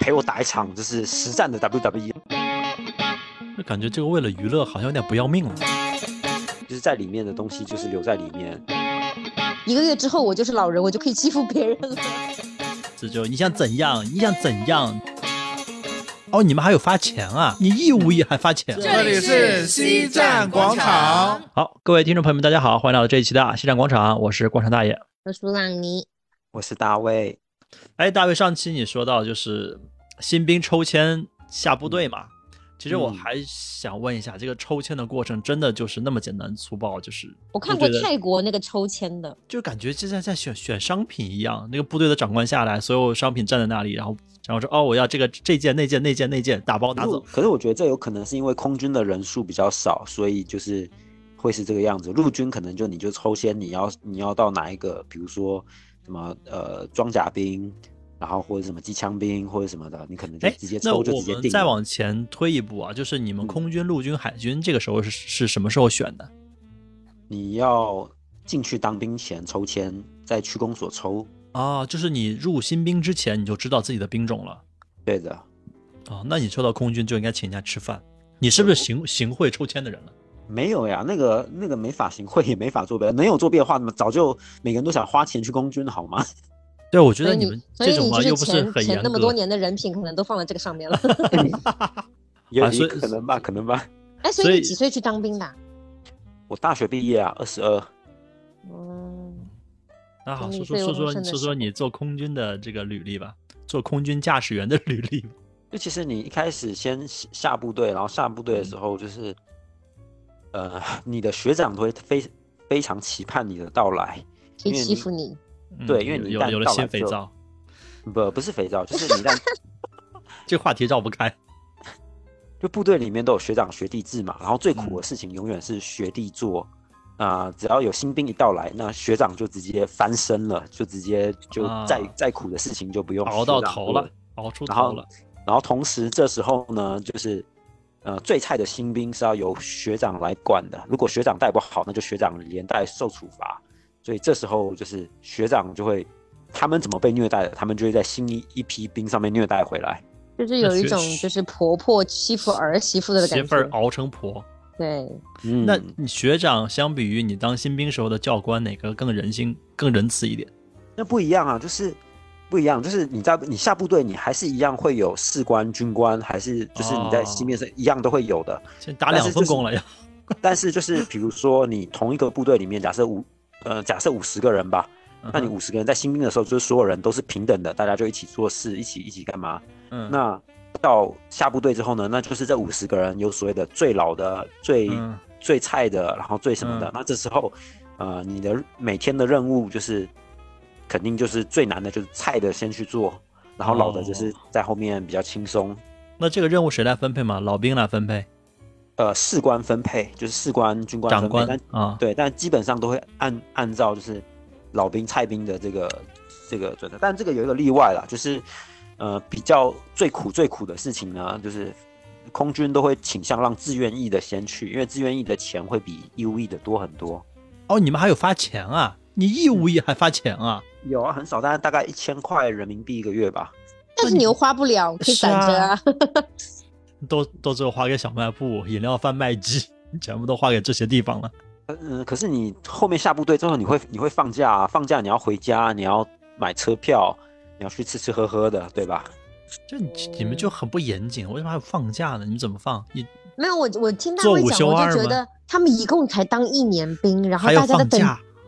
陪我打一场就是实战的 WWE，就感觉这个为了娱乐好像有点不要命了。就是在里面的东西就是留在里面。一个月之后我就是老人，我就可以欺负别人了。这就你想怎样？你想怎样？哦，你们还有发钱啊？你义务役还发钱？这里是西站广场。好，各位听众朋友们，大家好，欢迎来到这一期的西站广场，我是广场大爷，我是朗尼，我是大卫。哎，大卫，上期你说到就是新兵抽签下部队嘛？其实我还想问一下，这个抽签的过程真的就是那么简单粗暴？就是我看过泰国那个抽签的，就感觉就像在选选商品一样，那个部队的长官下来，所有商品站在那里，然后然后说哦，我要这个这件那件那件那件，打包拿走。可是我觉得这有可能是因为空军的人数比较少，所以就是会是这个样子。陆军可能就你就抽签，你要你要到哪一个，比如说什么呃装甲兵。然后或者什么机枪兵或者什么的，你可能就直接抽就直接定。再往前推一步啊，就是你们空军、陆军、海军这个时候是是什么时候选的？你要进去当兵前抽签，在区公所抽啊，就是你入新兵之前你就知道自己的兵种了。对的。哦，那你抽到空军就应该请人家吃饭。你是不是行行贿抽签的人了？没有呀，那个那个没法行贿，也没法作弊。能有作弊的话，那么早就每个人都想花钱去空军了，好吗？对，我觉得你们这种嘛又不是很严那么多年的人品可能都放在这个上面了。有可能吧，可能吧。哎，所以你几岁去当兵的？我大学毕业啊，二十二。嗯。那好，说说说说说说你做空军的这个履历吧，做空军驾驶员的履历。就其实你一开始先下部队，然后下部队的时候，就是呃，你的学长都会非非常期盼你的到来，可以欺负你。对，因为你有有了新肥皂，不不是肥皂，就是你一旦 这话题绕不开。就部队里面都有学长学弟制嘛，然后最苦的事情永远是学弟做啊，只要有新兵一到来，那学长就直接翻身了，就直接就再再苦的事情就不用熬到头了，熬出头了。然后同时这时候呢，就是呃最菜的新兵是要由学长来管的，如果学长带不好，那就学长连带受处罚。所以这时候就是学长就会，他们怎么被虐待的，他们就会在新一一批兵上面虐待回来，就是有一种就是婆婆欺负儿媳妇的感觉，媳妇儿熬成婆。对，嗯那你学长相比于你当新兵时候的教官，哪个更人性、更仁慈一点？那不一样啊，就是不一样，就是你在你下部队，你还是一样会有士官、军官，还是就是你在新兵上一样都会有的，先打两份工了呀。但是就是比如说你同一个部队里面，假设五。呃，假设五十个人吧，那你五十个人在新兵的时候，就是所有人都是平等的，大家就一起做事，一起一起干嘛？嗯，那到下部队之后呢，那就是这五十个人有所谓的最老的、最最菜的，然后最什么的。那这时候，呃，你的每天的任务就是肯定就是最难的，就是菜的先去做，然后老的就是在后面比较轻松。那这个任务谁来分配嘛？老兵来分配。呃，士官分配就是士官、军官、长官啊，对，但基本上都会按按照就是老兵、菜兵的这个这个准则，但这个有一个例外啦，就是呃比较最苦最苦的事情呢，就是空军都会倾向让志愿役的先去，因为志愿役的钱会比义务役的多很多。哦，你们还有发钱啊？你义务役还发钱啊？有啊，很少，但是大概一千块人民币一个月吧。但是你又花不了，可以攒着啊。都都只有花给小卖部、饮料贩卖机，全部都花给这些地方了。嗯，可是你后面下部队之后，你会你会放假，放假你要回家，你要买车票，你要去吃吃喝喝的，对吧？就你们就很不严谨，为什么还有放假呢？你怎么放？你没有我我听他们讲，我就觉得他们一共才当一年兵，然后大家的等。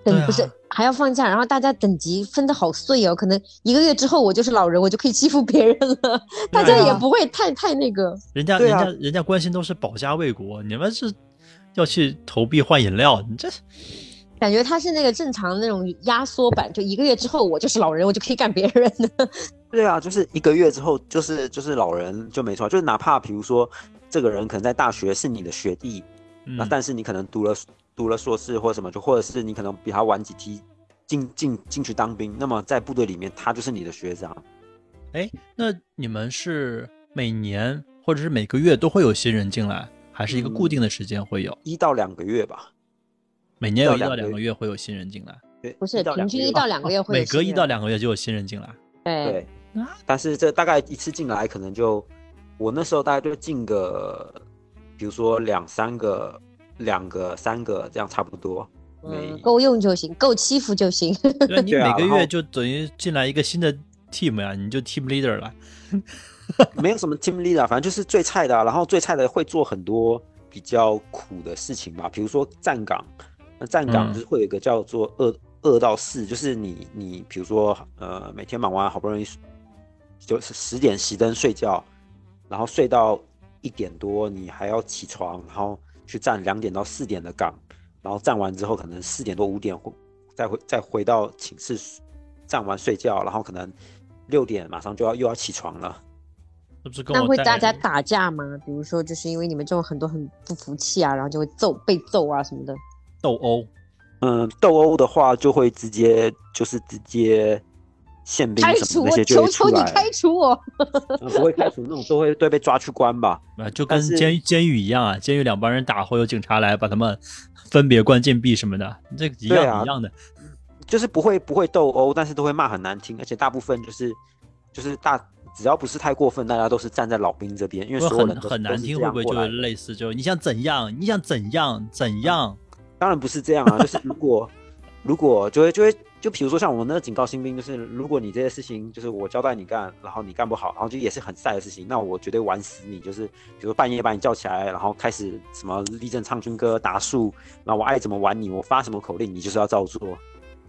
等不是还要放假，然后大家等级分的好碎哦，可能一个月之后我就是老人，我就可以欺负别人了，大家也不会太太那个。人家 人家人家关心都是保家卫国，你们是要去投币换饮料，你这感觉他是那个正常那种压缩版，就一个月之后我就是老人，我就可以干别人的。对啊，就是一个月之后就是就是老人就没错，就是哪怕比如说这个人可能在大学是你的学弟，那但是你可能读了。读了硕士或什么，就或者是你可能比他晚几梯进进进去当兵，那么在部队里面他就是你的学长。哎，那你们是每年或者是每个月都会有新人进来，还是一个固定的时间会有？一到两个月吧。每年有一到两个月会有新人进来。对，不是平均一到两个月会有。每隔一到两个月就有新人进来。对。但是这大概一次进来可能就，我那时候大概就进个，比如说两三个、两个、三个这样差不多，嗯，够用就行，够欺负就行。对，你每个月就等于进来一个新的 team 呀，你就 team leader 了。没有什么 team leader，反正就是最菜的，然后最菜的会做很多比较苦的事情吧，比如说站岗，那站岗就是会有一个叫做二二到四，就是你你比如说呃每天忙完好不容易。就是十点熄灯睡觉，然后睡到一点多，你还要起床，然后去站两点到四点的岗，然后站完之后可能四点多五点再回再回到寝室站完睡觉，然后可能六点马上就要又要起床了。那会大家打架吗？比如说就是因为你们这种很多很不服气啊，然后就会揍被揍啊什么的。斗殴，嗯，斗殴的话就会直接就是直接。宪兵什么那些就求求你开除我！不会开除那种都会都被抓去关吧？啊，就跟监监狱一样啊，监狱两帮人打，会有警察来把他们分别关禁闭什么的，这一样一样的。就是不会不会斗殴，但是都会骂很难听，而且大部分就是就是大只要不是太过分，大家都是站在老兵这边，因为所有人很难听，会不会就类似就你想怎样？你想怎样？怎样？当然不是这样啊，就是如果如果就会就会。就比如说像我们那个警告新兵，就是如果你这些事情就是我交代你干，然后你干不好，然后就也是很晒的事情，那我绝对玩死你。就是比如半夜把你叫起来，然后开始什么立正唱军歌打树，然后我爱怎么玩你，我发什么口令你就是要照做，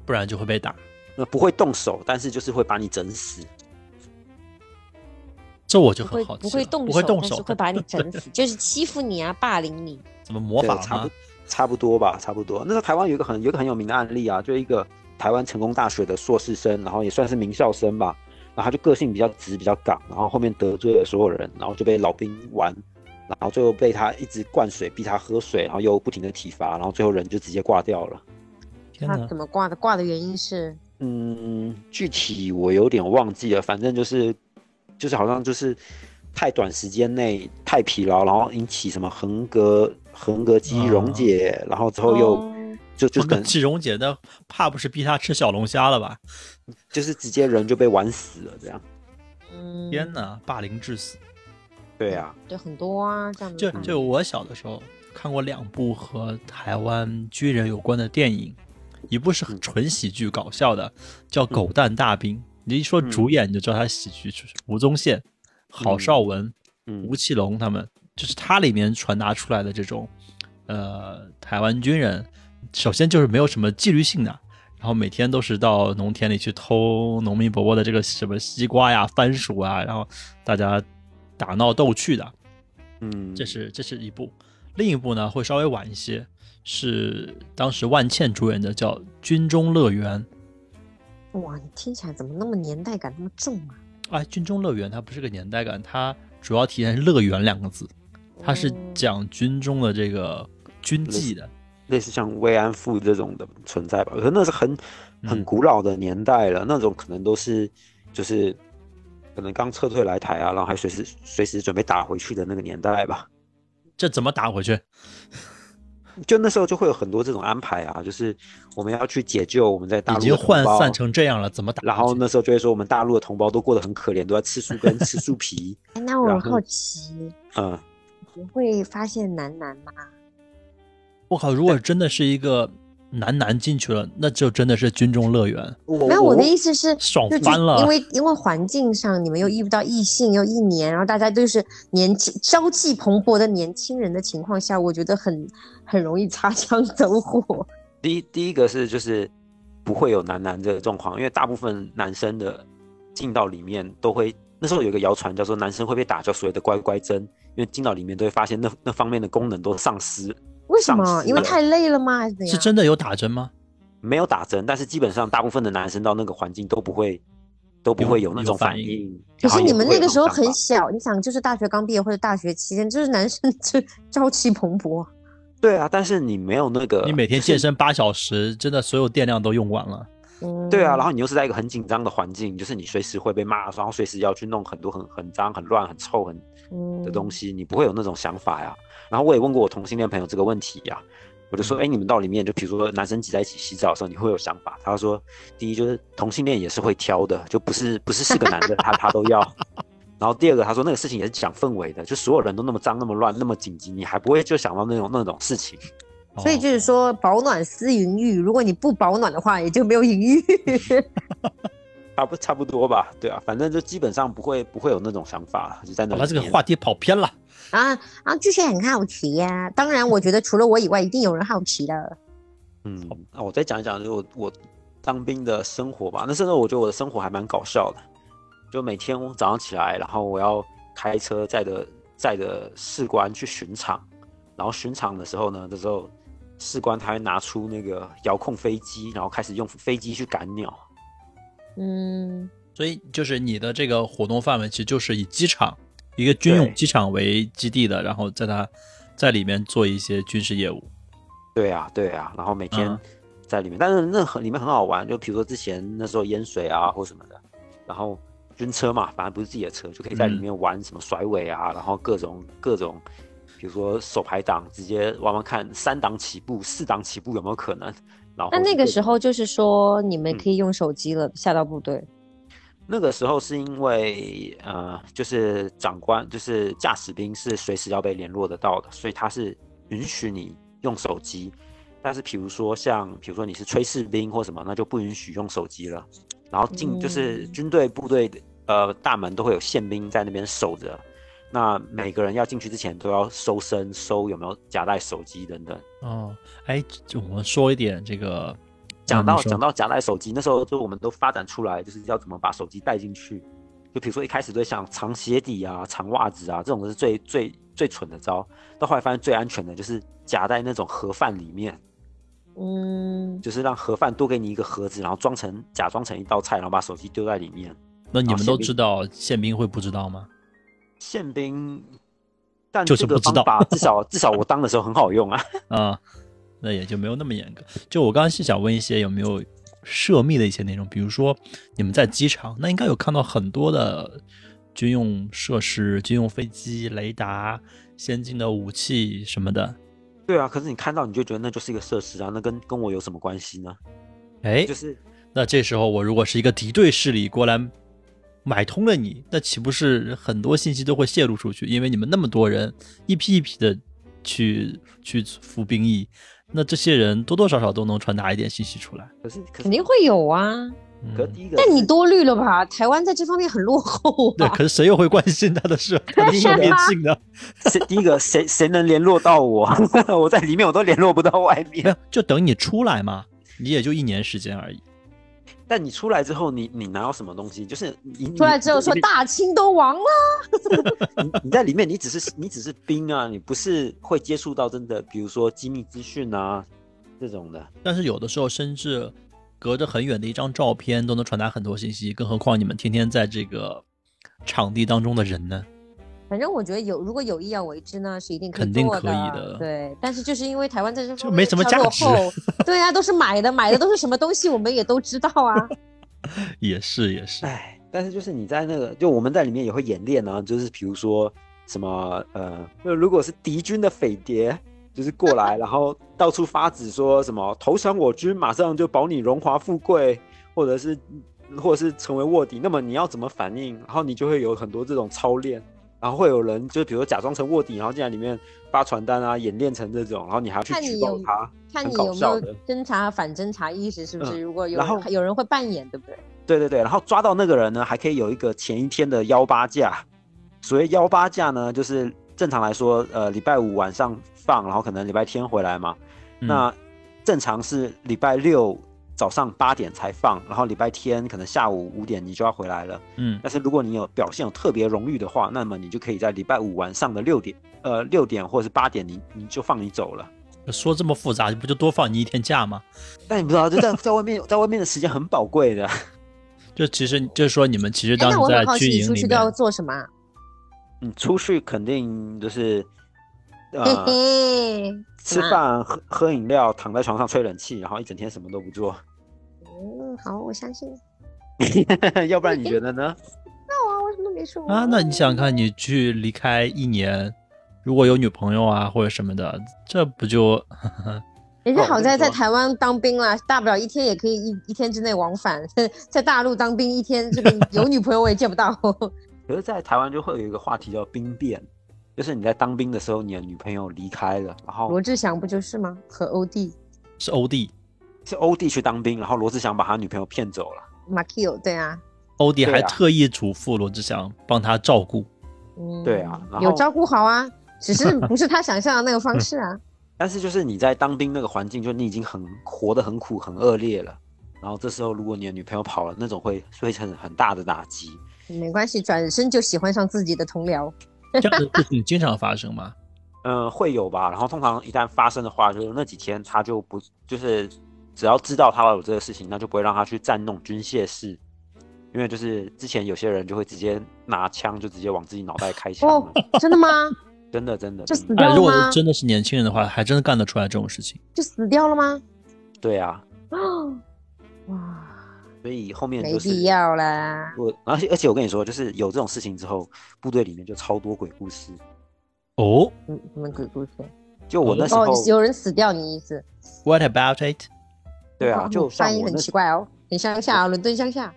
不然就会被打。那不会动手，但是就是会把你整死。这我就很好，不会动手不会动手，会把你整死，就是欺负你啊，霸凌你。怎么模仿差不差不多吧，差不多。那时候台湾有一个很有一个很有名的案例啊，就一个。台湾成功大学的硕士生，然后也算是名校生吧，然后他就个性比较直，比较刚，然后后面得罪了所有人，然后就被老兵玩，然后最后被他一直灌水，逼他喝水，然后又不停的体罚，然后最后人就直接挂掉了。他怎么挂的？挂的原因是？嗯，具体我有点忘记了，反正就是就是好像就是太短时间内太疲劳，然后引起什么横膈横膈肌溶解，然后之后又。就就跟季荣姐那，怕不是逼他吃小龙虾了吧？就是直接人就被玩死了这样。嗯，天哪，霸凌致死。对呀，对很多啊，这样。就就我小的时候看过两部和台湾军人有关的电影，一部是很纯喜剧搞笑的，叫《狗蛋大兵》。你一说主演你就知道他喜剧，就是吴宗宪、郝邵文、吴奇隆他们，就是他里面传达出来的这种，呃，台湾军人。首先就是没有什么纪律性的，然后每天都是到农田里去偷农民伯伯的这个什么西瓜呀、番薯啊，然后大家打闹逗趣的，嗯，这是这是一部，另一部呢会稍微晚一些，是当时万茜主演的叫《军中乐园》。哇，你听起来怎么那么年代感那么重啊？哎，《军中乐园》它不是个年代感，它主要体现“乐园”两个字，它是讲军中的这个军纪的。类似像慰安妇这种的存在吧，可那是很很古老的年代了，那种可能都是就是可能刚撤退来台啊，然后还随时随时准备打回去的那个年代吧。这怎么打回去？就那时候就会有很多这种安排啊，就是我们要去解救我们在大陆已经涣散成这样了，怎么打？然后那时候就会说我们大陆的同胞都过得很可怜，都在吃树根、吃树皮。那我好奇，嗯，你会发现男男吗？我靠！如果真的是一个男男进去了，那就真的是军中乐园。没有我的意思是，爽翻了。因为因为环境上，你们又遇不到异性，又一年，然后大家都是年轻、朝气蓬勃的年轻人的情况下，我觉得很很容易擦枪走火。第一，第一个是就是不会有男男这个状况，因为大部分男生的进到里面都会，那时候有一个谣传叫做男生会被打，叫所谓的乖乖针，因为进到里面都会发现那那方面的功能都丧失。为什么？因为太累了吗？还是怎样？是真的有打针吗？没有打针，但是基本上大部分的男生到那个环境都不会，都不会有那种反应。可是你们那个时候很小，你想，就是大学刚毕业或者大学期间，就是男生就朝气蓬勃。对啊，但是你没有那个，你每天健身八小时，真的所有电量都用完了。对啊，然后你又是在一个很紧张的环境，就是你随时会被骂，然后随时要去弄很多很很脏、很乱、很臭、很的东西，你不会有那种想法呀。然后我也问过我同性恋朋友这个问题呀，我就说，哎，你们到里面，就比如说男生挤在一起洗澡的时候，你会有想法？他说，第一就是同性恋也是会挑的，就不是不是是个男的他他都要。然后第二个，他说那个事情也是讲氛围的，就所有人都那么脏、那么乱、那么紧急，你还不会就想到那种那种事情。所以就是说，保暖思淫欲，如果你不保暖的话，也就没有淫欲。差不差不多吧？对啊，反正就基本上不会不会有那种想法，就在那。把这个话题跑偏了。啊啊，就是很好奇呀。当然，我觉得除了我以外，一定有人好奇的。嗯，那我再讲一讲，就我我当兵的生活吧。那时候我觉得我的生活还蛮搞笑的，就每天早上起来，然后我要开车载着载着士官去巡场，然后巡场的时候呢，这时候士官他会拿出那个遥控飞机，然后开始用飞机去赶鸟。嗯，所以就是你的这个活动范围，其实就是以机场。一个军用机场为基地的，然后在它在里面做一些军事业务。对啊，对啊，然后每天在里面，但是那很里面很好玩，就比如说之前那时候淹水啊或什么的，然后军车嘛，反正不是自己的车，就可以在里面玩什么甩尾啊，然后各种各种，比如说手排档，直接玩玩看三档起步、四档起步有没有可能。然后那那个时候就是说你们可以用手机了，下到部队。那个时候是因为呃，就是长官就是驾驶兵是随时要被联络得到的，所以他是允许你用手机。但是比如说像比如说你是炊事兵或什么，那就不允许用手机了。然后进就是军队部队的呃大门都会有宪兵在那边守着，那每个人要进去之前都要搜身，搜有没有夹带手机等等。哦，哎，就我们说一点这个。讲到讲到夹带手机，那时候就我们都发展出来，就是要怎么把手机带进去。就比如说一开始都想藏鞋底啊、藏袜子啊，这种是最最最蠢的招。到后来发现最安全的就是夹在那种盒饭里面，嗯，就是让盒饭多给你一个盒子，然后装成假装成一道菜，然后把手机丢在里面。那你们都知道宪兵会不知道吗？宪兵，但就是不知道。至少至少我当的时候很好用啊。啊。那也就没有那么严格。就我刚刚是想问一些有没有涉密的一些内容，比如说你们在机场，那应该有看到很多的军用设施、军用飞机、雷达、先进的武器什么的。对啊，可是你看到你就觉得那就是一个设施啊，那跟跟我有什么关系呢？哎，就是那这时候我如果是一个敌对势力过来买通了你，那岂不是很多信息都会泄露出去？因为你们那么多人一批一批的去去服兵役。那这些人多多少少都能传达一点信息出来，可是肯定会有啊。可第一个，但你多虑了吧？台湾在这方面很落后。对，可是谁又会关心他的事？他的生命性呢？谁第一个谁谁能联络到我？我在里面我都联络不到外面。就等你出来嘛，你也就一年时间而已。但你出来之后，你你拿到什么东西？就是你出来之后说大清都亡了。你 你在里面，你只是你只是兵啊，你不是会接触到真的，比如说机密资讯啊这种的。但是有的时候，甚至隔着很远的一张照片都能传达很多信息，更何况你们天天在这个场地当中的人呢？反正我觉得有，如果有意要为之呢，是一定肯定可以的。对，但是就是因为台湾在这就没什么价值。对啊，都是买的，买的都是什么东西，我们也都知道啊。也是也是，哎，但是就是你在那个，就我们在里面也会演练呢，就是比如说什么呃，就如果是敌军的匪谍，就是过来，然后到处发纸说什么投降我军，马上就保你荣华富贵，或者是或者是成为卧底，那么你要怎么反应？然后你就会有很多这种操练。然后会有人，就比如假装成卧底，然后进来里面发传单啊，演练成这种，然后你还要去举报他，看你有没有侦查反侦查意识，是不是？如果有，然后有人会扮演，对不对？对对对，然后抓到那个人呢，还可以有一个前一天的幺八假。所谓幺八假呢，就是正常来说，呃，礼拜五晚上放，然后可能礼拜天回来嘛。那正常是礼拜六。早上八点才放，然后礼拜天可能下午五点你就要回来了。嗯，但是如果你有表现有特别荣誉的话，那么你就可以在礼拜五晚上的六点，呃，六点或者是八点，你你就放你走了。说这么复杂，不就多放你一天假吗？但你不知道，就在 在外面，在外面的时间很宝贵的。就其实就是说，你们其实当时在军营里面，出去都要做什么？嗯，出去肯定就是呃，吃饭、喝喝饮料、躺在床上吹冷气，然后一整天什么都不做。嗯，好，我相信。要不然你觉得呢？那我为什么没说啊？那你想想看，你去离开一年，如果有女朋友啊或者什么的，这不就 人家好在在台湾当兵啦，大不了一天也可以一一天之内往返。在大陆当兵一天，这个有女朋友我也见不到。可是，在台湾就会有一个话题叫兵变，就是你在当兵的时候，你的女朋友离开了，然后罗志祥不就是吗？和欧弟是欧弟，是欧弟去当兵，然后罗志祥把他女朋友骗走了。马 Q 对啊，欧弟还特意嘱咐罗志祥帮他照顾。嗯，对啊，有照顾好啊，只是 不是他想象的那个方式啊。但是就是你在当兵那个环境，就你已经很活得很苦很恶劣了，然后这时候如果你的女朋友跑了，那种会会很很大的打击。没关系，转身就喜欢上自己的同僚。这样的事情经常发生吗？嗯，会有吧。然后通常一旦发生的话，就是那几天他就不就是只要知道他有这个事情，那就不会让他去占那种军械室，因为就是之前有些人就会直接拿枪就直接往自己脑袋开枪。哦，真的吗？真的真的就死掉了吗？如果真的是年轻人的话，还真的干得出来这种事情？就死掉了吗？对啊。哦，哇！所以后面没必要啦。我而且而且我跟你说，就是有这种事情之后，部队里面就超多鬼故事。哦，嗯，什么鬼故事？就我那时候有人死掉，你意思？What about it？对啊，就翻译很奇怪哦，很乡下，伦敦乡下。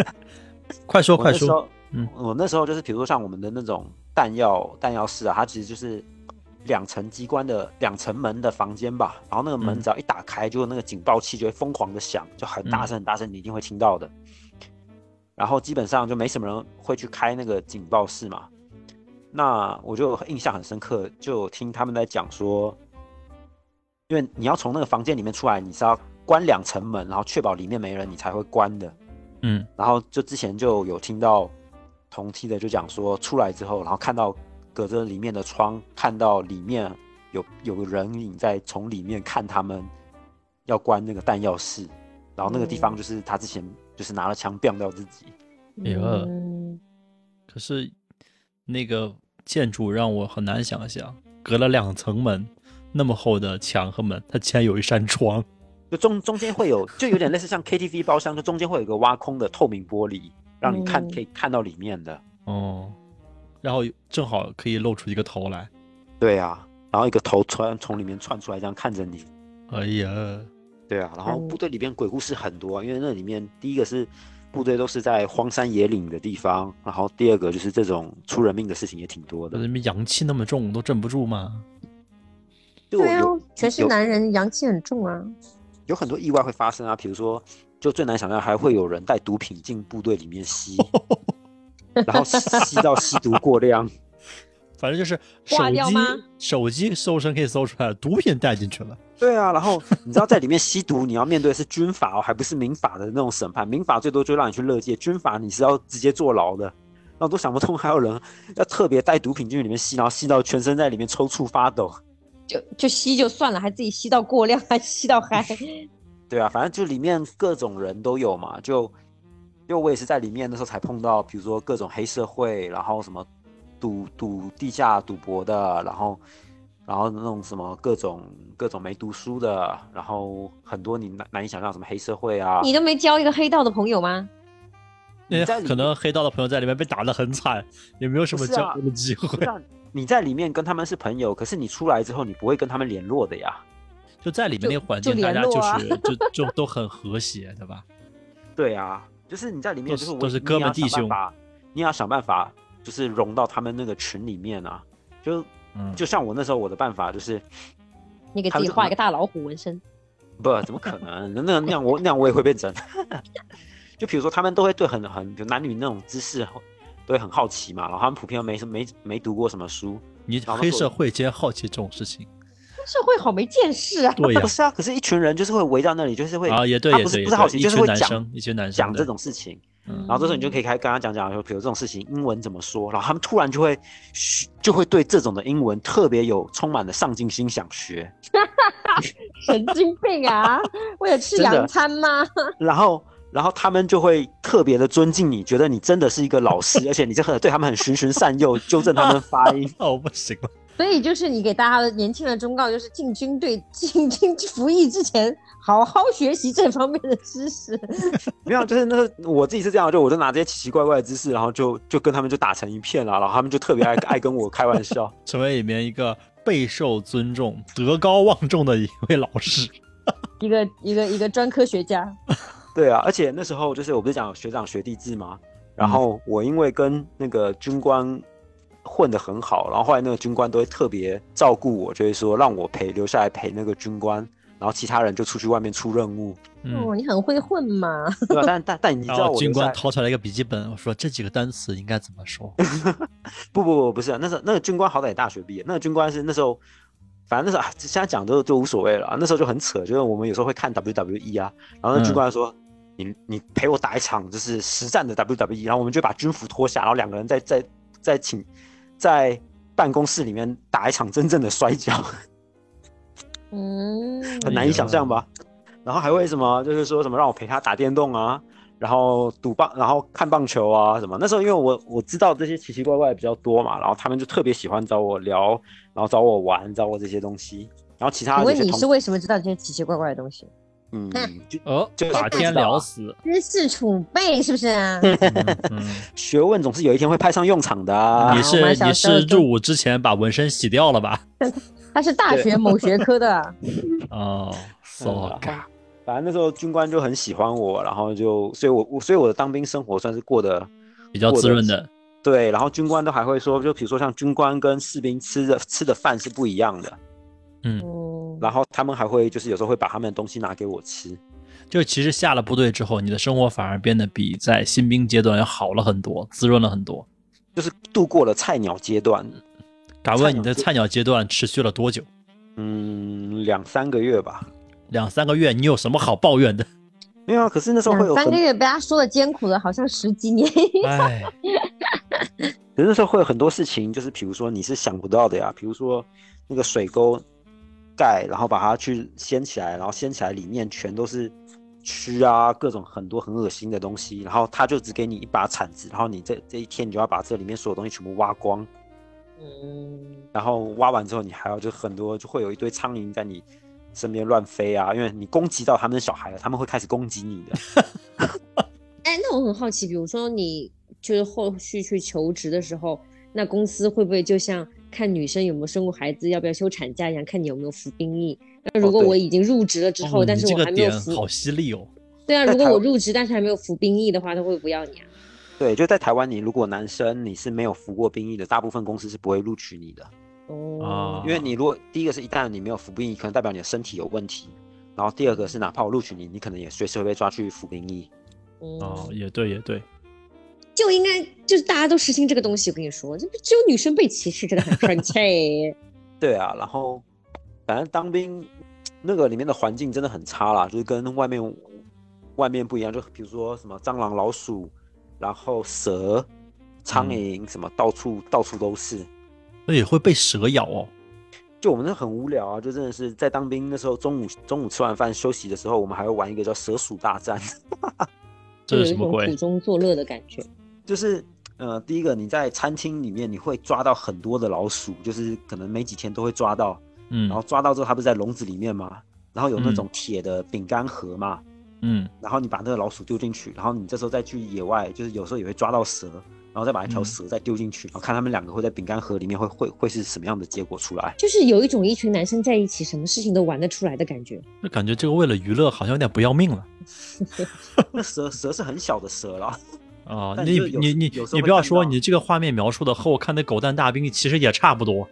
快说快说。嗯，我那时候就是，比如说像我们的那种弹药弹药室啊，它其实就是两层机关的两层门的房间吧。然后那个门只要一打开，就那个警报器就会疯狂的响，就很大声很大声，你一定会听到的。然后基本上就没什么人会去开那个警报室嘛。那我就印象很深刻，就听他们在讲说，因为你要从那个房间里面出来，你是要关两层门，然后确保里面没人，你才会关的。嗯，然后就之前就有听到。同梯的就讲说，出来之后，然后看到隔着里面的窗，看到里面有有个人影在从里面看他们要关那个弹药室，然后那个地方就是他之前就是拿了枪毙掉自己。可是那个建筑让我很难想象，隔了两层门，那么厚的墙和门，它竟然有一扇窗，就中中间会有，就有点类似像 KTV 包厢，就中间会有一个挖空的透明玻璃。让你看，可以看到里面的哦，然后正好可以露出一个头来，对啊，然后一个头穿从里面窜出来，这样看着你。哎呀，对啊，然后部队里边鬼故事很多，因为那里面第一个是部队都是在荒山野岭的地方，然后第二个就是这种出人命的事情也挺多的。那边阳气那么重，都镇不住吗？对啊，全是男人，阳气很重啊，有很多意外会发生啊，比如说。就最难想象还会有人带毒品进部队里面吸，然后吸到吸毒过量，反正就是手机手机搜身可以搜出来，毒品带进去了。对啊，然后你知道在里面吸毒，你要面对是军法哦，还不是民法的那种审判。民法最多就让你去乐界，军法你是要直接坐牢的。那我都想不通，还有人要特别带毒品进去里面吸，然后吸到全身在里面抽搐发抖。就就吸就算了，还自己吸到过量，还吸到嗨。对啊，反正就里面各种人都有嘛，就因为我也是在里面的时候才碰到，比如说各种黑社会，然后什么赌赌地下赌博的，然后然后那种什么各种各种没读书的，然后很多你难难以想象什么黑社会啊。你都没交一个黑道的朋友吗？那可能黑道的朋友在里面被打得很惨，也没有什么交流的机会。你在里面跟他们是朋友，可是你出来之后，你不会跟他们联络的呀。就在里面那个环境，大家就是就就都很和谐，对吧？对啊，就是你在里面就是都是哥们弟兄，你也要想办法就是融到他们那个群里面啊。就就像我那时候我的办法就是，你给自己画一个大老虎纹身。不，怎么可能？那那样我那样我也会被整。就比如说他们都会对很很就男女那种姿势都会很好奇嘛，然后他们普遍没什没没读过什么书。你黑社会竟然好奇这种事情。社会好没见识啊！对呀，不 是啊，可是一群人就是会围到那里，就是会啊，也对，他不是不是好奇，就是会讲一群男生讲这种事情，然后这时候你就可以开跟他讲讲，说比如这种事情英文怎么说，然后他们突然就会就会对这种的英文特别有充满了上进心，想学。神经病啊！为了吃洋餐吗？然后然后他们就会特别的尊敬你，觉得你真的是一个老师，而且你这个对他们很循循善诱，纠正他们发音。哦，不行了。所以就是你给大家的年轻人忠告，就是进军队、进军 服役之前，好好学习这方面的知识。没有，就是那个我自己是这样，就我就拿这些奇奇怪怪的知识，然后就就跟他们就打成一片了，然后他们就特别爱爱跟我开玩笑，成为里面一个备受尊重、德高望重的一位老师，一个一个一个专科学家。对啊，而且那时候就是我不是讲学长学弟制吗？然后我因为跟那个军官混得很好，然后后来那个军官都会特别照顾我，就会说让我陪留下来陪那个军官，然后其他人就出去外面出任务。哦，你很会混嘛？对吧？但但但你知道我，军官掏出来一个笔记本，我说这几个单词应该怎么说？不不不，不是，那时候那个军官好歹也大学毕业，那个军官是那时候，反正那时候 啊，现在讲都都无所谓了。啊那时候就很扯，就是我们有时候会看 WWE 啊，然后那军官说。你你陪我打一场就是实战的 WWE，然后我们就把军服脱下，然后两个人在在在请在办公室里面打一场真正的摔跤，嗯，很难以想象吧？然后还会什么，就是说什么让我陪他打电动啊，然后赌棒，然后看棒球啊什么。那时候因为我我知道这些奇奇怪怪比较多嘛，然后他们就特别喜欢找我聊，然后找我玩，找我这些东西。然后其他，请问你是为什么知道这些奇奇怪怪的东西？嗯，就哦，把天聊死，知识储备是不是啊？学问总是有一天会派上用场的。你是你是入伍之前把纹身洗掉了吧？他是大学某学科的。哦，so g 反正那时候军官就很喜欢我，然后就，所以我我所以我的当兵生活算是过得比较滋润的。对，然后军官都还会说，就比如说像军官跟士兵吃的吃的饭是不一样的。嗯。然后他们还会就是有时候会把他们的东西拿给我吃，就其实下了部队之后，你的生活反而变得比在新兵阶段要好了很多，滋润了很多，就是度过了菜鸟阶段。敢问你的菜鸟阶段持续了多久？嗯，两三个月吧。两三个月，你有什么好抱怨的？没有啊，可是那时候会有三个月被他说的艰苦的，好像十几年。哎，可是那时候会有很多事情，就是比如说你是想不到的呀，比如说那个水沟。盖，然后把它去掀起来，然后掀起来里面全都是蛆啊，各种很多很恶心的东西。然后他就只给你一把铲子，然后你这这一天你就要把这里面所有东西全部挖光。嗯。然后挖完之后，你还要就很多就会有一堆苍蝇在你身边乱飞啊，因为你攻击到他们的小孩了，他们会开始攻击你的。哎，那我很好奇，比如说你就是后续去求职的时候，那公司会不会就像？看女生有没有生过孩子，要不要休产假一样，看你有没有服兵役。那如果我已经入职了之后，但是我还没有服，好犀利哦。对啊，如果我入职但是还没有服兵役的话，他会不要你啊？对，就在台湾，你如果男生你是没有服过兵役的，大部分公司是不会录取你的。哦，因为你如果第一个是一旦你没有服兵役，可能代表你的身体有问题。然后第二个是哪怕我录取你，你可能也随时会被抓去服兵役。哦，也对，也对。就应该就是大家都实行这个东西，我跟你说，这不只有女生被歧视，真的很生气。对啊，然后反正当兵那个里面的环境真的很差啦，就是跟外面外面不一样。就比如说什么蟑螂、老鼠，然后蛇、苍蝇，什么到处到处都是。那也会被蛇咬哦。就我们那很无聊啊，就真的是在当兵的时候，中午中午吃完饭休息的时候，我们还会玩一个叫蛇鼠大战。这是什么鬼？苦中作乐的感觉。就是，呃，第一个你在餐厅里面你会抓到很多的老鼠，就是可能没几天都会抓到，嗯，然后抓到之后它不是在笼子里面嘛，然后有那种铁的饼干盒嘛，嗯，然后你把那个老鼠丢进去，然后你这时候再去野外，就是有时候也会抓到蛇，然后再把一条蛇再丢进去，然后看他们两个会在饼干盒里面会会会是什么样的结果出来，就是有一种一群男生在一起，什么事情都玩得出来的感觉。那感觉这个为了娱乐好像有点不要命了。那蛇蛇是很小的蛇了。啊，你你你你不要说，你这个画面描述的和我看那狗蛋大兵其实也差不多，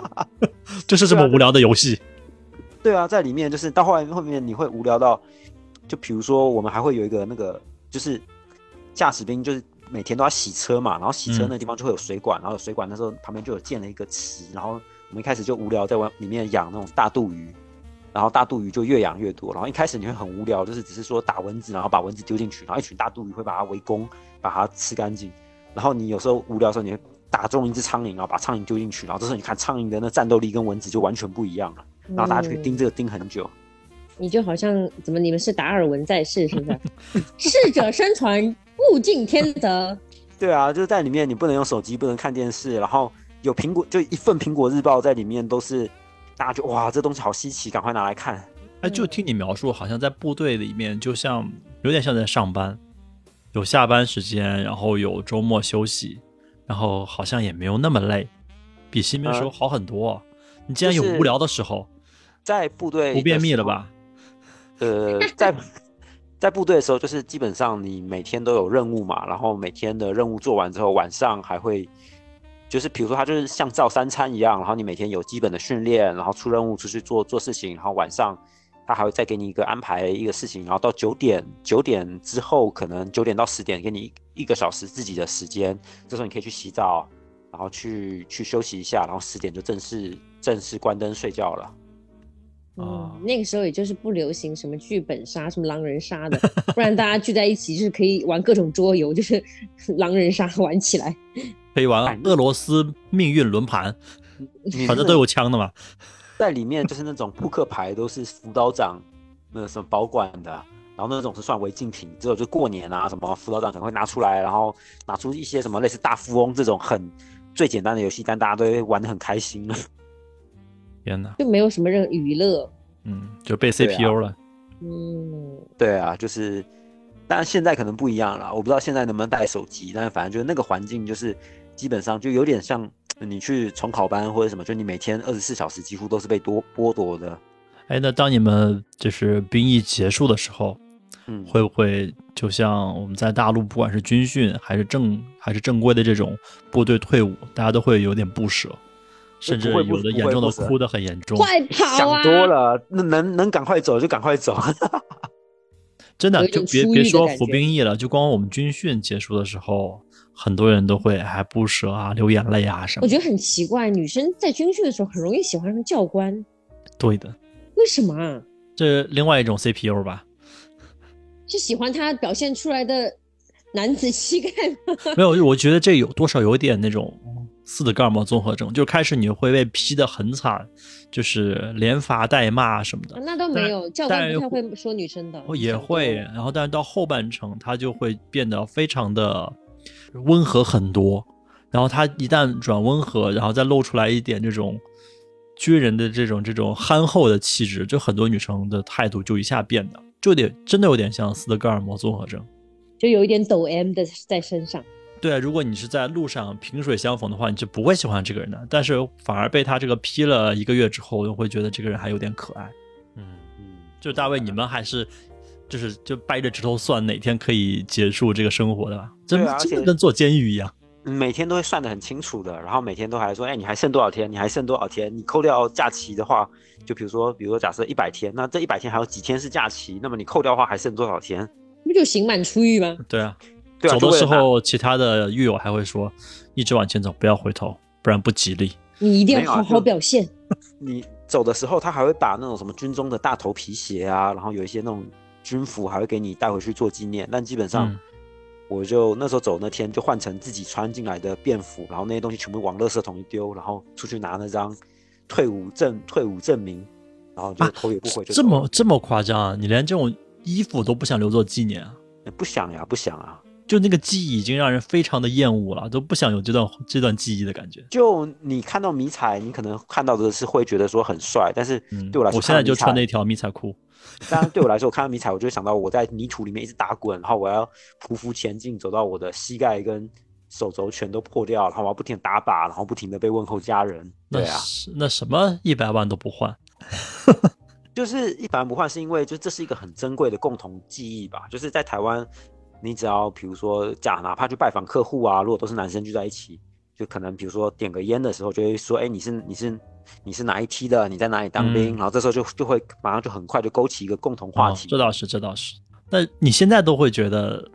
就是这么无聊的游戏。对啊，在里面就是到后来后面你会无聊到，就比如说我们还会有一个那个就是驾驶兵，就是每天都要洗车嘛，然后洗车那地方就会有水管，然后水管那时候旁边就有建了一个池，然后我们一开始就无聊在玩里面养那种大肚鱼。然后大肚鱼就越养越多，然后一开始你会很无聊，就是只是说打蚊子，然后把蚊子丢进去，然后一群大肚鱼会把它围攻，把它吃干净。然后你有时候无聊的时候，你会打中一只苍蝇，然后把苍蝇丢进去，然后这时候你看苍蝇的那战斗力跟蚊子就完全不一样了，然后大家就可以盯这个盯很久。你就好像怎么你们是达尔文在世是不是？适者生存，物竞天择。对啊，就是在里面你不能用手机，不能看电视，然后有苹果，就一份苹果日报在里面，都是大家就哇，这东西好稀奇，赶快拿来看。哎，就听你描述，好像在部队里面，就像有点像在上班，有下班时间，然后有周末休息，然后好像也没有那么累，比新兵时候好很多。你竟然有无聊的时候，在部队不便秘了吧？呃，在在部队的时候，就是基本上你每天都有任务嘛，然后每天的任务做完之后，晚上还会。就是比如说，它就是像造三餐一样，然后你每天有基本的训练，然后出任务出去做做事情，然后晚上他还会再给你一个安排一个事情，然后到九点九点之后，可能九点到十点给你一个小时自己的时间，这时候你可以去洗澡，然后去去休息一下，然后十点就正式正式关灯睡觉了。嗯，那个时候也就是不流行什么剧本杀、什么狼人杀的，不然大家聚在一起就是可以玩各种桌游，就是 狼人杀玩起来。可以玩俄罗斯命运轮盘，反正都有枪的嘛。在里面就是那种扑克牌都是辅导长那什么保管的，然后那种是算违禁品，只有就过年啊什么辅导长可能会拿出来，然后拿出一些什么类似大富翁这种很最简单的游戏，但大家都会玩的很开心。天哪，就没有什么任何娱乐，嗯，就被 CPU 了。嗯，对啊，就是，当然现在可能不一样了，我不知道现在能不能带手机，但是反正就是那个环境就是。基本上就有点像 你去重考班或者什么，就你每天二十四小时几乎都是被多剥夺的。哎，那当你们就是兵役结束的时候，嗯，会不会就像我们在大陆，不管是军训还是正还是正规的这种部队退伍，大家都会有点不舍，甚至有的严重的哭得很严重。快跑啊！想多了，那能能赶快走就赶快走。真的，就别别说服兵役了，就光我们军训结束的时候。很多人都会还不舍啊，流眼泪啊什么。我觉得很奇怪，女生在军训的时候很容易喜欢上教官。对的。为什么啊？这另外一种 CPU 吧。是喜欢他表现出来的男子气概吗？没有，我觉得这有多少有点那种斯德哥尔摩综合症，就开始你会被批的很惨，就是连罚带骂什么的。那倒没有，教官不太会说女生的。也会，然后但是到后半程，他就会变得非常的。温和很多，然后他一旦转温和，然后再露出来一点这种军人的这种这种憨厚的气质，就很多女生的态度就一下变的，就得真的有点像斯德哥尔摩综合症，就有一点抖 M 的在身上。对啊，如果你是在路上萍水相逢的话，你就不会喜欢这个人的，但是反而被他这个批了一个月之后，又会觉得这个人还有点可爱。嗯嗯，就大卫，你们还是。就是就掰着指头算哪天可以结束这个生活的吧，真真的跟坐监狱一样，每天都会算得很清楚的，然后每天都还说，哎，你还剩多少天？你还剩多少天？你扣掉假期的话，就比如说，比如说假设一百天，那这一百天还有几天是假期？那么你扣掉的话还剩多少天？不就刑满出狱吗？对啊，走的时候其他的狱友还会说，一直往前走，不要回头，不然不吉利。你一定要好好表现。你走的时候，他还会把那种什么军中的大头皮鞋啊，然后有一些那种。军服还会给你带回去做纪念，但基本上，我就那时候走那天就换成自己穿进来的便服，然后那些东西全部往垃圾桶一丢，然后出去拿那张退伍证、退伍证明，然后就头也不回就这么这么夸张啊！你连这种衣服都不想留作纪念啊？不想呀，不想啊！就那个记忆已经让人非常的厌恶了，都不想有这段这段记忆的感觉。就你看到迷彩，你可能看到的是会觉得说很帅，但是对我来说，我现在就穿那条迷彩裤。当然，对我来说，我看到迷彩，我就想到我在泥土里面一直打滚，然后我要匍匐前进，走到我的膝盖跟手肘全都破掉，然后我要不停打靶，然后不停的被问候家人。对啊，那什么一百万都不换，就是一百万不换，是因为就这是一个很珍贵的共同记忆吧。就是在台湾，你只要比如说假哪怕去拜访客户啊，如果都是男生聚在一起，就可能比如说点个烟的时候，就会说，哎，你是你是。你是哪一梯的？你在哪里当兵？然后这时候就就会马上就很快就勾起一个共同话题。这倒是，这倒是。那你现在都会觉得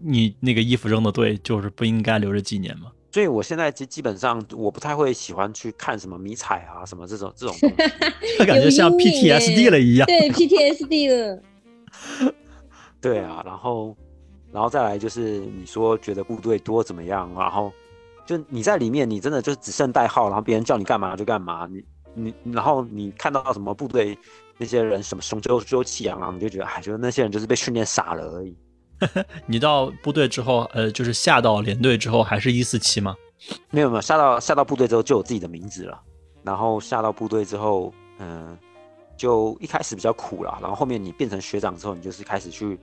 你那个衣服扔的对，就是不应该留着纪念吗？所以我现在基基本上我不太会喜欢去看什么迷彩啊什么这种这种东西，感觉像 PTSD 了一样。对 PTSD 了。对啊，然后然后再来就是你说觉得部队多怎么样？然后。就你在里面，你真的就只剩代号，然后别人叫你干嘛就干嘛。你你然后你看到什么部队那些人什么雄赳赳气昂昂，你就觉得哎，觉得那些人就是被训练傻了而已。你到部队之后，呃，就是下到连队之后，还是一四七吗？没有没有，下到下到部队之后就有自己的名字了。然后下到部队之后，嗯，就一开始比较苦了。然后后面你变成学长之后，你就是开始去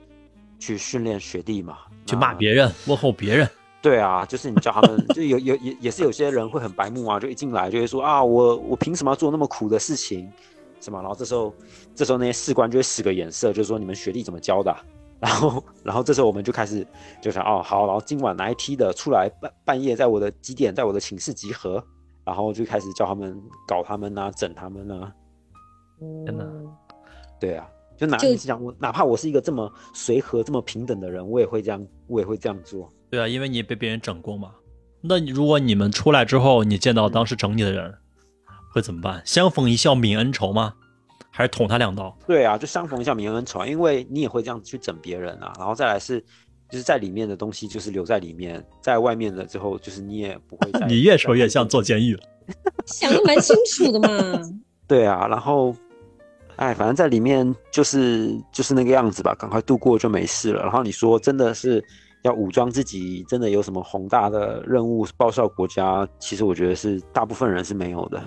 去训练学弟嘛，去骂别人，问候别人。对啊，就是你叫他们，就有有也也是有些人会很白目啊，就一进来就会说啊，我我凭什么要做那么苦的事情，什么？然后这时候这时候那些士官就会使个眼色，就是说你们学弟怎么教的？然后然后这时候我们就开始就想哦好，然后今晚哪一梯的出来半半夜在我的几点在我的寝室集合，然后就开始叫他们搞他们啊，整他们啊。真的，对啊，就哪你讲我哪怕我是一个这么随和这么平等的人，我也会这样，我也会这样做。对啊，因为你被别人整过嘛。那如果你们出来之后，你见到当时整你的人，会怎么办？相逢一笑泯恩仇吗？还是捅他两刀？对啊，就相逢一笑泯恩仇，因为你也会这样子去整别人啊。然后再来是，就是在里面的东西就是留在里面，在外面了之后，就是你也不会。你越说越像坐监狱了。想的蛮清楚的嘛。对啊，然后，哎，反正在里面就是就是那个样子吧，赶快度过就没事了。然后你说真的是。要武装自己，真的有什么宏大的任务报效国家？其实我觉得是大部分人是没有的。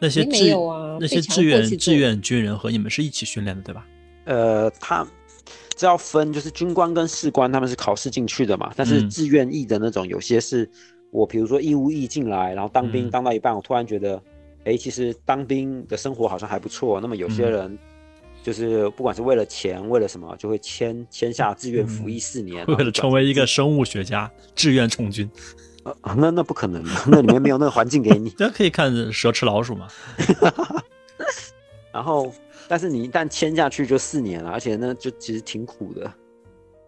那些志那些志愿志愿军人和你们是一起训练的，对吧？呃，他这要分，就是军官跟士官他们是考试进去的嘛。但是志愿役的那种，有些是我比如说义务役进来，然后当兵当到一半，我突然觉得，哎，其实当兵的生活好像还不错。那么有些人。就是不管是为了钱，为了什么，就会签签下志愿服役四年，为了成为一个生物学家，志愿从军。呃，那那不可能，那里面没有那个环境给你。那可以看蛇吃老鼠嘛。然后，但是你一旦签下去就四年了，而且呢，就其实挺苦的。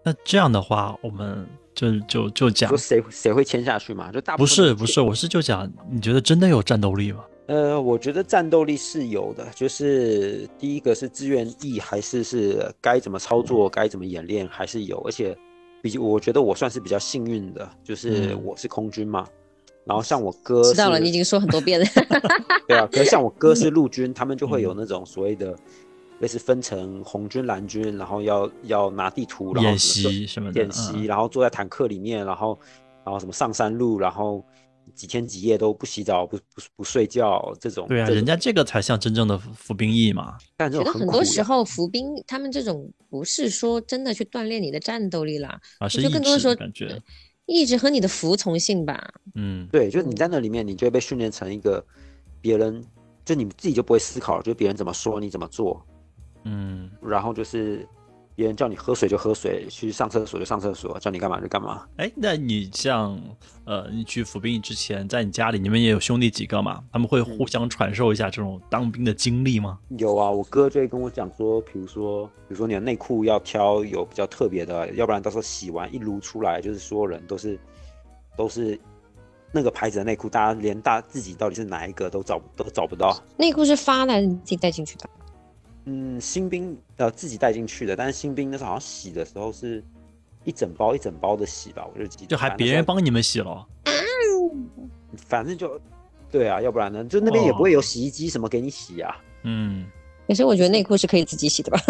那这样的话，我们就就就讲，说谁谁会签下去嘛？就大不是不是，我是就讲，你觉得真的有战斗力吗？呃，我觉得战斗力是有的，就是第一个是自愿意，还是是该怎么操作，该怎么演练，还是有。而且，比我觉得我算是比较幸运的，就是我是空军嘛。然后像我哥，知道了，你已经说很多遍了。对啊，可是像我哥是 陆军，他们就会有那种所谓的类似分成红军、蓝军，然后要要拿地图，然后演习什么的演习，然后坐在坦克里面，然后然后什么上山路，然后。几天几夜都不洗澡不不不睡觉这种，对啊，人家这个才像真正的服兵役嘛。但觉得很多时候服兵他们这种不是说真的去锻炼你的战斗力啦，而是更多的说感觉意志和你的服从性吧。嗯，对，就是你在那里面，你就会被训练成一个别人，就你自己就不会思考，就别人怎么说你怎么做。嗯，然后就是。别人叫你喝水就喝水，去上厕所就上厕所，叫你干嘛就干嘛。哎，那你像，呃，你去服兵役之前，在你家里，你们也有兄弟几个嘛？他们会互相传授一下这种当兵的经历吗？有啊，我哥就会跟我讲说，比如说，比如说你的内裤要挑有比较特别的，要不然到时候洗完一撸出来，就是所有人都是都是那个牌子的内裤，大家连大自己到底是哪一个都找都找不到。内裤是发的还是自己带进去的？嗯，新兵呃自己带进去的，但是新兵那时候好像洗的时候是一整包一整包的洗吧，我就记得。就还别人帮你们洗了？反正就对啊，要不然呢，就那边也不会有洗衣机什么给你洗啊。嗯，可是我觉得内裤是可以自己洗的吧？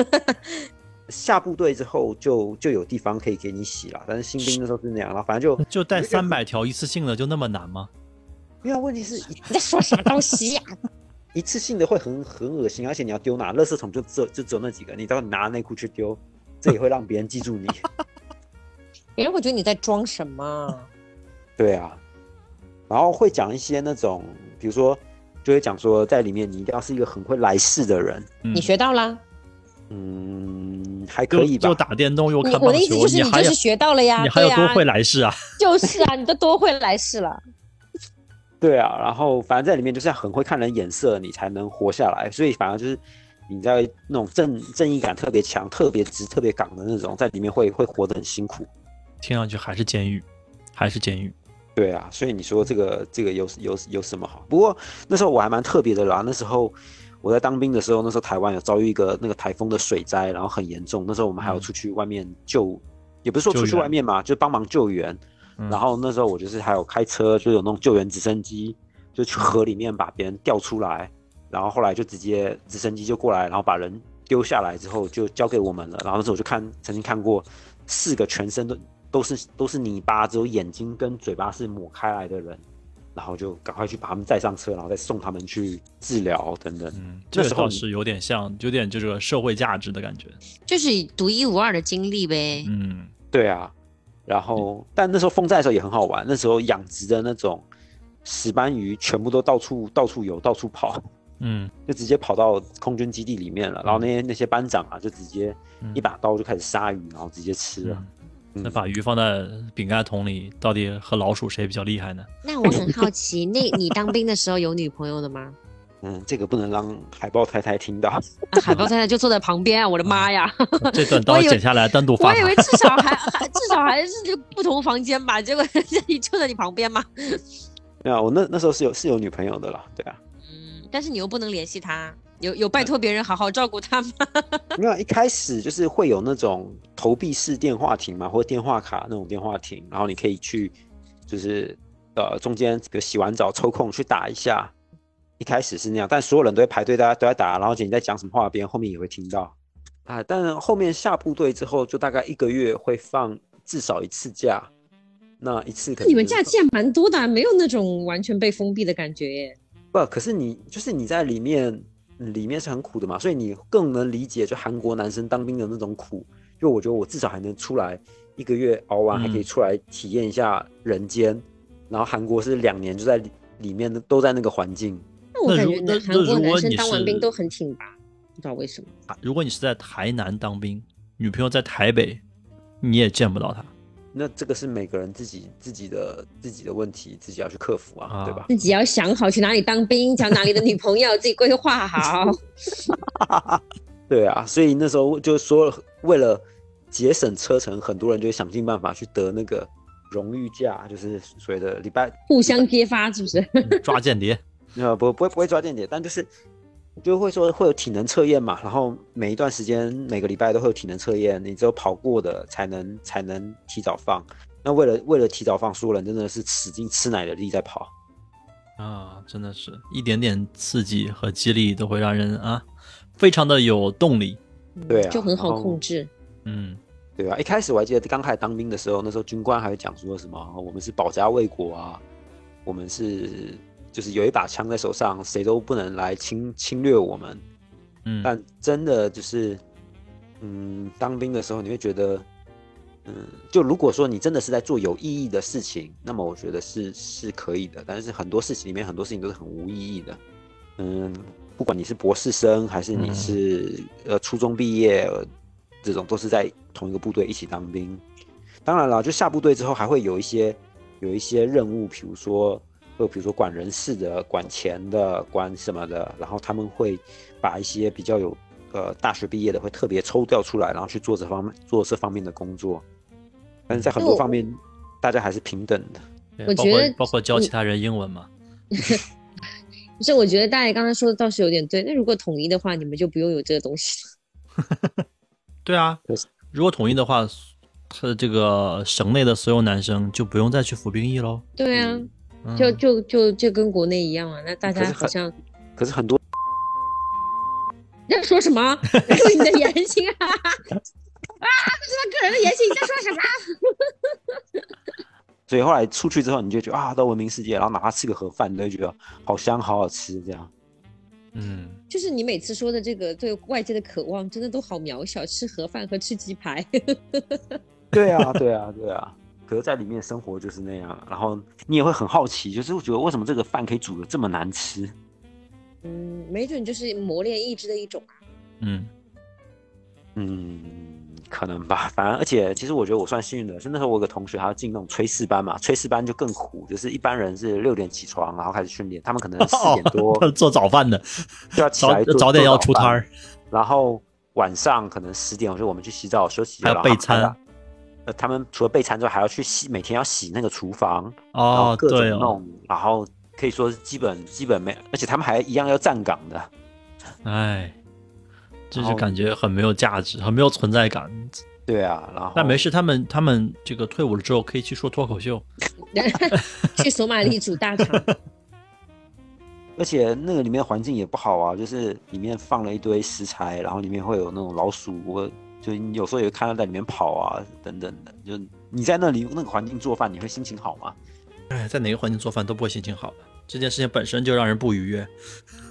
下部队之后就就有地方可以给你洗了，但是新兵那时候是那样了，反正就 就带三百条一次性的就那么难吗？没有，问题是你在说什么东西呀？一次性的会很很恶心，而且你要丢哪？垃圾桶就只就只有那几个，你到时候拿内裤去丢，这也会让别人记住你。别人会觉得你在装什么？对啊，然后会讲一些那种，比如说，就会讲说，在里面你一定要是一个很会来事的人。你学到了？嗯，还可以吧。就打电动又看棒球，我的意思就是你就是学到了呀。你还有多会来事啊？就是啊，你都多会来事了。对啊，然后反正在里面就是要很会看人眼色，你才能活下来。所以反而就是你在那种正正义感特别强、特别直、特别港的那种，在里面会会活得很辛苦。听上去还是监狱，还是监狱。对啊，所以你说这个这个有有有什么好？不过那时候我还蛮特别的啦。那时候我在当兵的时候，那时候台湾有遭遇一个那个台风的水灾，然后很严重。那时候我们还要出去外面救，也不是说出去外面嘛，就帮忙救援。然后那时候我就是还有开车，就有那种救援直升机，就去河里面把别人吊出来。然后后来就直接直升机就过来，然后把人丢下来之后就交给我们了。然后那时候我就看曾经看过四个全身都都是都是泥巴，只有眼睛跟嘴巴是抹开来的人，然后就赶快去把他们载上车，然后再送他们去治疗等等。嗯，这倒是有点像，有点就是社会价值的感觉，就是独一无二的经历呗。嗯，对啊。然后，但那时候风灾的时候也很好玩，那时候养殖的那种石斑鱼全部都到处到处游，到处跑。嗯，就直接跑到空军基地里面了。然后那些那些班长啊，就直接一把刀就开始杀鱼，然后直接吃了。那把鱼放在饼干桶里，到底和老鼠谁比较厉害呢？那我很好奇，那你当兵的时候有女朋友的吗？嗯，这个不能让海豹太太听到。海豹太太就坐在旁边啊！我的妈呀！这段刀剪下来单独放。我以为至少还还至少还是就不同房间吧，结果人家就在你旁边嘛。没有，我那那时候是有是有女朋友的了，对啊。嗯，但是你又不能联系他。有有拜托别人好好照顾他吗？没有，一开始就是会有那种投币式电话亭嘛，或者电话卡那种电话亭，然后你可以去，就是呃中间比如洗完澡抽空去打一下。一开始是那样，但所有人都在排队，大家都在打，然后姐你在讲什么话，别人后面也会听到啊。但后面下部队之后，就大概一个月会放至少一次假，那一次可能你们假期还蛮多的，没有那种完全被封闭的感觉耶。不，可是你就是你在里面。里面是很苦的嘛，所以你更能理解就韩国男生当兵的那种苦。就我觉得我至少还能出来一个月熬完，还可以出来体验一下人间。然后韩国是两年就在里面的都在那个环境。那我感觉韩国男生当完兵都很挺拔，不知道为什么。如果你是在台南当兵，女朋友在台北，你也见不到她。那这个是每个人自己自己的自己的问题，自己要去克服啊，对吧？自己要想好去哪里当兵，找哪里的女朋友，自己规划好。对啊，所以那时候就说，为了节省车程，很多人就想尽办法去得那个荣誉假，就是所谓的礼拜互相揭发，是不是？抓间谍？呃，不，不会，不会抓间谍，但就是。就会说会有体能测验嘛，然后每一段时间每个礼拜都会有体能测验，你只有跑过的才能才能提早放。那为了为了提早放，所有人真的是使劲吃奶的力在跑啊，真的是一点点刺激和激励都会让人啊非常的有动力，对啊，就很好控制，嗯，对啊。一开始我还记得刚开始当兵的时候，那时候军官还会讲说什么我们是保家卫国啊，我们是。就是有一把枪在手上，谁都不能来侵侵略我们。嗯，但真的就是，嗯，当兵的时候你会觉得，嗯，就如果说你真的是在做有意义的事情，那么我觉得是是可以的。但是很多事情里面很多事情都是很无意义的。嗯，不管你是博士生还是你是呃初中毕业，这种都是在同一个部队一起当兵。当然了，就下部队之后还会有一些有一些任务，比如说。就比如说管人事的、管钱的、管什么的，然后他们会把一些比较有呃大学毕业的会特别抽调出来，然后去做这方面做这方面的工作。但是在很多方面，大家还是平等的。我觉得包括教其他人英文嘛。不是，我觉得大爷刚才说的倒是有点对。那如果统一的话，你们就不用有这个东西了。对啊，如果统一的话，他这个省内的所有男生就不用再去服兵役喽。对啊。就就就就跟国内一样啊，那大家好像，可是很多，你在说什么？注 意你的言行啊！啊，不知道个人的言行，你在说什么？所以后来出去之后，你就觉得啊，到文明世界，然后哪怕吃个盒饭，你都觉得好香，好好吃，这样。嗯，就是你每次说的这个对外界的渴望，真的都好渺小，吃盒饭和吃鸡排。对啊，对啊，对啊。可是在里面生活就是那样，然后你也会很好奇，就是觉得为什么这个饭可以煮的这么难吃？嗯，没准就是磨练意志的一种啊。嗯嗯，可能吧。反正而且其实我觉得我算幸运的，是那时候我有个同学他要进那种炊事班嘛，炊事班就更苦，就是一般人是六点起床然后开始训练，他们可能四点多 做早饭的，就要起来早点要出摊儿，然后晚上可能十点，我说我们去洗澡休息，还要备餐。呃，他们除了备餐之外，还要去洗，每天要洗那个厨房哦，各种弄，然后可以说是基本基本没，而且他们还一样要站岗的，哎，就是感觉很没有价值，很没有存在感。对啊，然后那没事，他们他们这个退伍了之后可以去说脱口秀，去索马里煮大肠 而且那个里面环境也不好啊，就是里面放了一堆食材，然后里面会有那种老鼠。就你有时候也会看到在里面跑啊，等等的。就你在那里那个环境做饭，你会心情好吗？哎，在哪个环境做饭都不会心情好的。这件事情本身就让人不愉悦。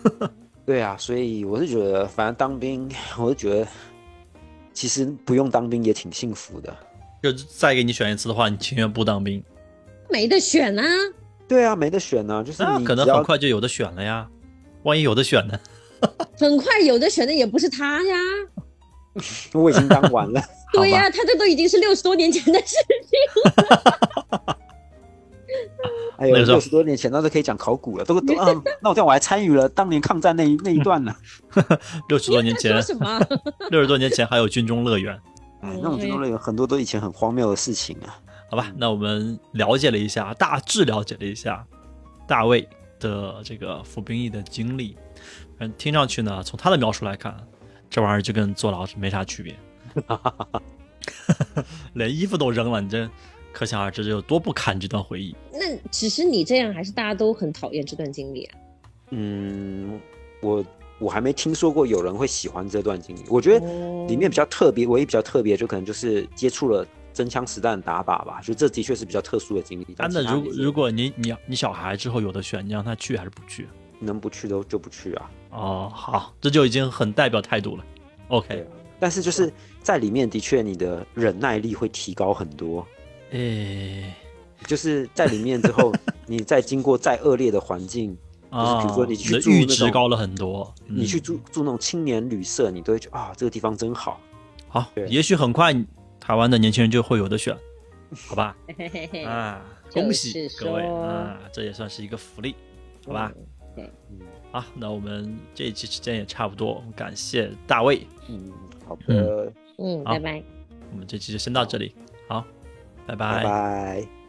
对啊，所以我是觉得，反正当兵，我是觉得其实不用当兵也挺幸福的。就再给你选一次的话，你情愿不当兵？没得选啊。对啊，没得选呢，就是你可能很快就有的选了呀。万一有的选呢？很快有的选的也不是他呀。我已经当完了。对呀，他这都已经是六十多年前的事情了。哎呦，六十多年前那都可以讲考古了，都都啊。那我这样我还参与了当年抗战那一那一段呢。六十多年前什么？六十多年前还有军中乐园。哎，那种军中乐园很多都以前很荒谬的事情啊。好吧，那我们了解了一下，大致了解了一下大卫的这个服兵役的经历。嗯，听上去呢，从他的描述来看，这玩意儿就跟坐牢没啥区别。连衣服都扔了，你这可想而知这有多不堪这段回忆。那只是你这样，还是大家都很讨厌这段经历啊？嗯，我我还没听说过有人会喜欢这段经历。我觉得里面比较特别，唯一比较特别，就可能就是接触了。真枪实弹打靶吧，就这的确是比较特殊的经历。但那如如果你你你小孩之后有的选，你让他去还是不去？能不去都就不去啊。哦，好，这就已经很代表态度了。OK，但是就是在里面的确你的忍耐力会提高很多。诶，就是在里面之后，你再经过再恶劣的环境，就是比如说你去住阈值高了很多，你去住住那种青年旅社，你都会觉得啊，这个地方真好。好，也许很快。台湾的年轻人就会有的选，好吧？啊，恭喜各位啊，这也算是一个福利，好吧？对，好，那我们这一期时间也差不多，感谢大卫。嗯，好的，嗯，拜拜。我们这期就先到这里，好，拜拜，拜拜。